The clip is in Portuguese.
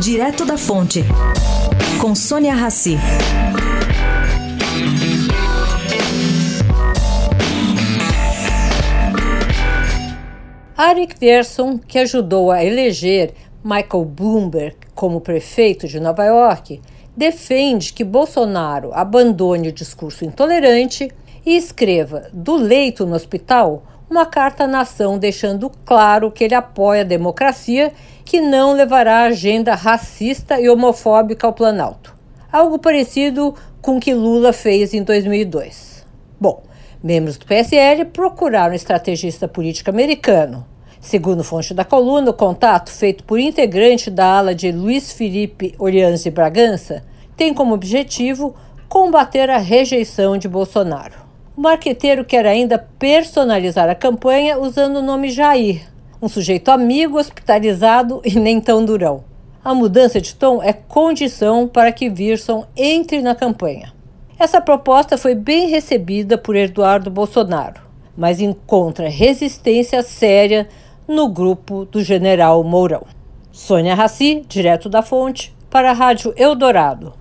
Direto da Fonte, com Sônia Rassi. Arik Derson, que ajudou a eleger Michael Bloomberg como prefeito de Nova York, defende que Bolsonaro abandone o discurso intolerante e escreva do leito no hospital uma carta à nação deixando claro que ele apoia a democracia que não levará a agenda racista e homofóbica ao Planalto. Algo parecido com o que Lula fez em 2002. Bom, membros do PSL procuraram um estrategista político americano. Segundo fonte da coluna, o contato feito por integrante da ala de Luiz Felipe Orleans Bragança tem como objetivo combater a rejeição de Bolsonaro. O marqueteiro quer ainda personalizar a campanha usando o nome Jair, um sujeito amigo, hospitalizado e nem tão durão. A mudança de tom é condição para que Virson entre na campanha. Essa proposta foi bem recebida por Eduardo Bolsonaro, mas encontra resistência séria no grupo do general Mourão. Sônia Raci, direto da fonte, para a Rádio Eldorado.